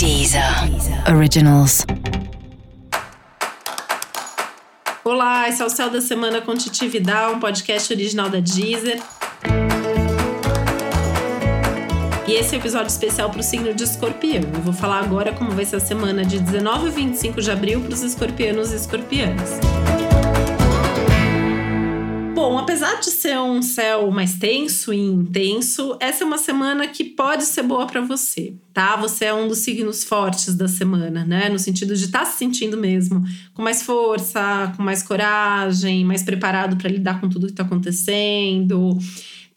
Deezer Originals. Olá, esse é o Céu da Semana com Titi Vidal, um podcast original da Deezer. E esse é o um episódio especial para o signo de escorpião. Eu vou falar agora como vai ser a semana de 19 a 25 de abril para os escorpianos e escorpianas. Apesar de ser um céu mais tenso e intenso, essa é uma semana que pode ser boa para você, tá? Você é um dos signos fortes da semana, né? No sentido de estar tá se sentindo mesmo com mais força, com mais coragem, mais preparado para lidar com tudo que está acontecendo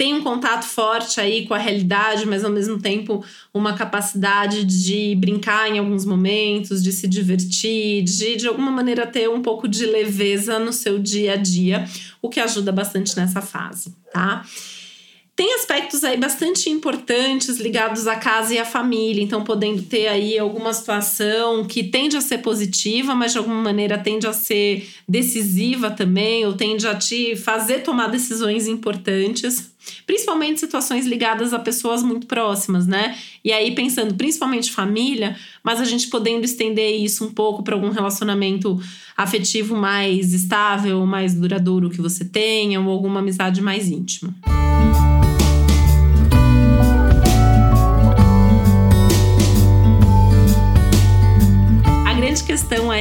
tem um contato forte aí com a realidade, mas ao mesmo tempo uma capacidade de brincar em alguns momentos, de se divertir, de de alguma maneira ter um pouco de leveza no seu dia a dia, o que ajuda bastante nessa fase, tá? Tem aspectos aí bastante importantes ligados à casa e à família, então podendo ter aí alguma situação que tende a ser positiva, mas de alguma maneira tende a ser decisiva também, ou tende a te fazer tomar decisões importantes Principalmente situações ligadas a pessoas muito próximas, né? E aí pensando principalmente família, mas a gente podendo estender isso um pouco para algum relacionamento afetivo mais estável, mais duradouro que você tenha, ou alguma amizade mais íntima.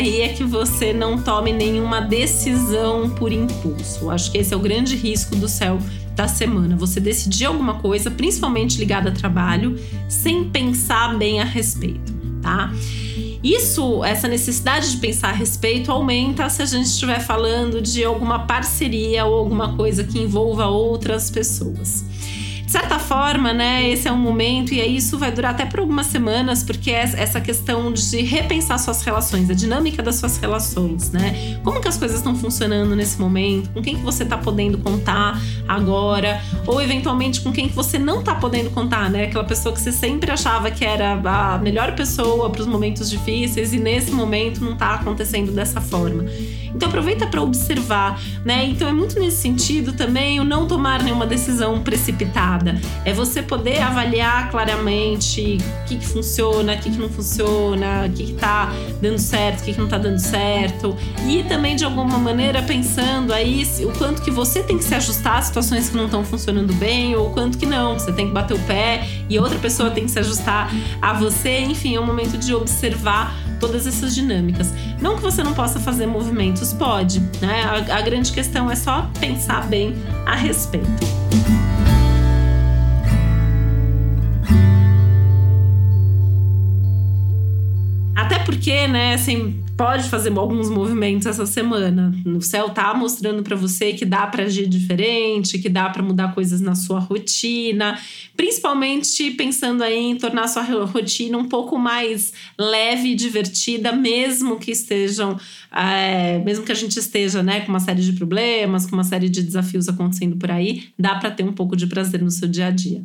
Aí é que você não tome nenhuma decisão por impulso. Acho que esse é o grande risco do céu da semana. Você decidir alguma coisa, principalmente ligada a trabalho, sem pensar bem a respeito, tá? Isso, essa necessidade de pensar a respeito aumenta se a gente estiver falando de alguma parceria ou alguma coisa que envolva outras pessoas. Certa forma, né, esse é um momento, e aí isso vai durar até por algumas semanas, porque é essa questão de repensar suas relações, a dinâmica das suas relações, né? Como que as coisas estão funcionando nesse momento, com quem que você está podendo contar agora, ou eventualmente com quem que você não está podendo contar, né? Aquela pessoa que você sempre achava que era a melhor pessoa para os momentos difíceis e nesse momento não está acontecendo dessa forma. Então aproveita para observar, né? Então é muito nesse sentido também o não tomar nenhuma decisão precipitada. É você poder avaliar claramente o que, que funciona, o que, que não funciona, o que, que tá dando certo, o que, que não tá dando certo. E também, de alguma maneira, pensando aí o quanto que você tem que se ajustar a situações que não estão funcionando bem, ou o quanto que não. Você tem que bater o pé e outra pessoa tem que se ajustar a você. Enfim, é um momento de observar todas essas dinâmicas. Não que você não possa fazer movimentos, pode, né? A, a grande questão é só pensar bem a respeito. Porque, né, assim, pode fazer alguns movimentos essa semana. O céu tá mostrando para você que dá para agir diferente, que dá para mudar coisas na sua rotina, principalmente pensando aí em tornar a sua rotina um pouco mais leve e divertida, mesmo que estejam, é, mesmo que a gente esteja, né, com uma série de problemas, com uma série de desafios acontecendo por aí, dá para ter um pouco de prazer no seu dia a dia.